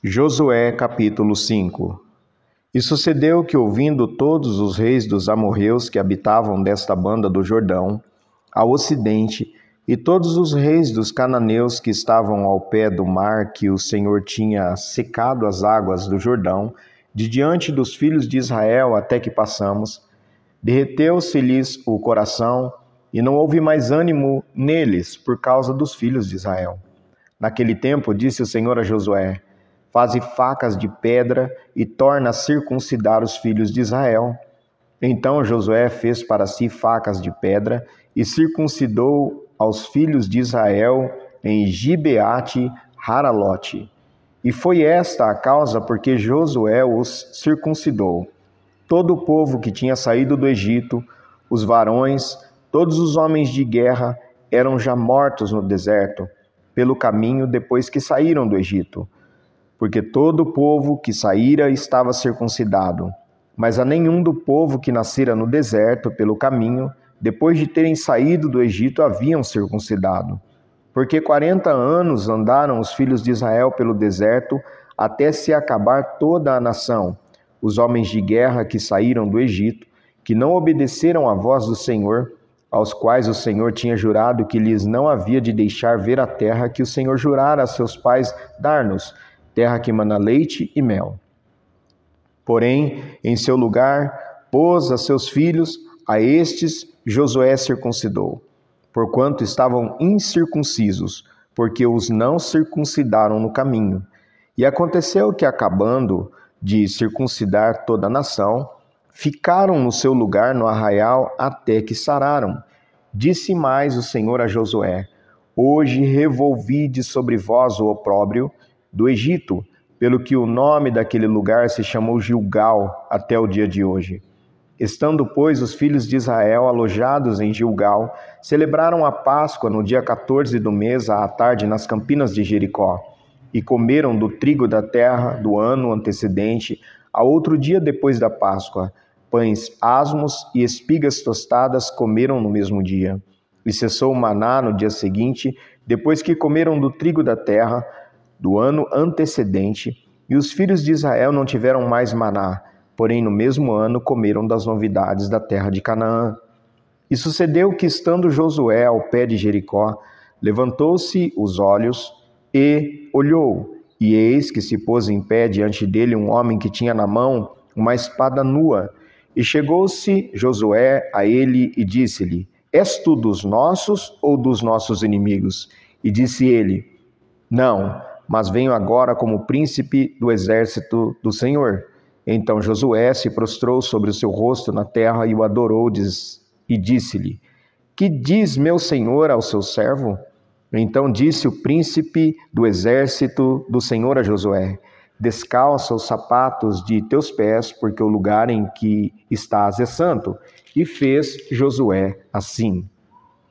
Josué capítulo 5 E sucedeu que, ouvindo todos os reis dos amorreus que habitavam desta banda do Jordão, ao ocidente, e todos os reis dos cananeus que estavam ao pé do mar que o Senhor tinha secado as águas do Jordão, de diante dos filhos de Israel até que passamos, derreteu-se-lhes o coração, e não houve mais ânimo neles por causa dos filhos de Israel. Naquele tempo disse o Senhor a Josué: faze facas de pedra e torna a circuncidar os filhos de Israel. Então Josué fez para si facas de pedra e circuncidou aos filhos de Israel em Gibeate Haralote. E foi esta a causa porque Josué os circuncidou. Todo o povo que tinha saído do Egito, os varões, todos os homens de guerra, eram já mortos no deserto, pelo caminho depois que saíram do Egito porque todo o povo que saíra estava circuncidado. Mas a nenhum do povo que nascera no deserto pelo caminho, depois de terem saído do Egito, haviam circuncidado. Porque quarenta anos andaram os filhos de Israel pelo deserto, até se acabar toda a nação, os homens de guerra que saíram do Egito, que não obedeceram à voz do Senhor, aos quais o Senhor tinha jurado que lhes não havia de deixar ver a terra que o Senhor jurara a seus pais dar-nos, terra que mana leite e mel. Porém, em seu lugar, pôs a seus filhos, a estes Josué circuncidou, porquanto estavam incircuncisos, porque os não circuncidaram no caminho. E aconteceu que, acabando de circuncidar toda a nação, ficaram no seu lugar no arraial até que sararam. Disse mais o Senhor a Josué: Hoje revolvi de sobre vós o opróbrio do Egito, pelo que o nome daquele lugar se chamou Gilgal até o dia de hoje. Estando, pois, os filhos de Israel alojados em Gilgal, celebraram a Páscoa no dia 14 do mês, à tarde, nas campinas de Jericó, e comeram do trigo da terra do ano antecedente, a outro dia depois da Páscoa. Pães asmos e espigas tostadas comeram no mesmo dia. E cessou o maná no dia seguinte, depois que comeram do trigo da terra, do ano antecedente, e os filhos de Israel não tiveram mais maná, porém no mesmo ano comeram das novidades da terra de Canaã. E sucedeu que, estando Josué ao pé de Jericó, levantou-se os olhos e olhou, e eis que se pôs em pé diante dele um homem que tinha na mão uma espada nua. E chegou-se Josué a ele e disse-lhe: És tu dos nossos ou dos nossos inimigos? E disse ele: Não, mas venho agora como príncipe do exército do Senhor. Então Josué se prostrou sobre o seu rosto na terra e o adorou e disse-lhe: Que diz meu senhor ao seu servo? Então disse o príncipe do exército do Senhor a Josué: Descalça os sapatos de teus pés, porque o lugar em que estás é santo. E fez Josué assim.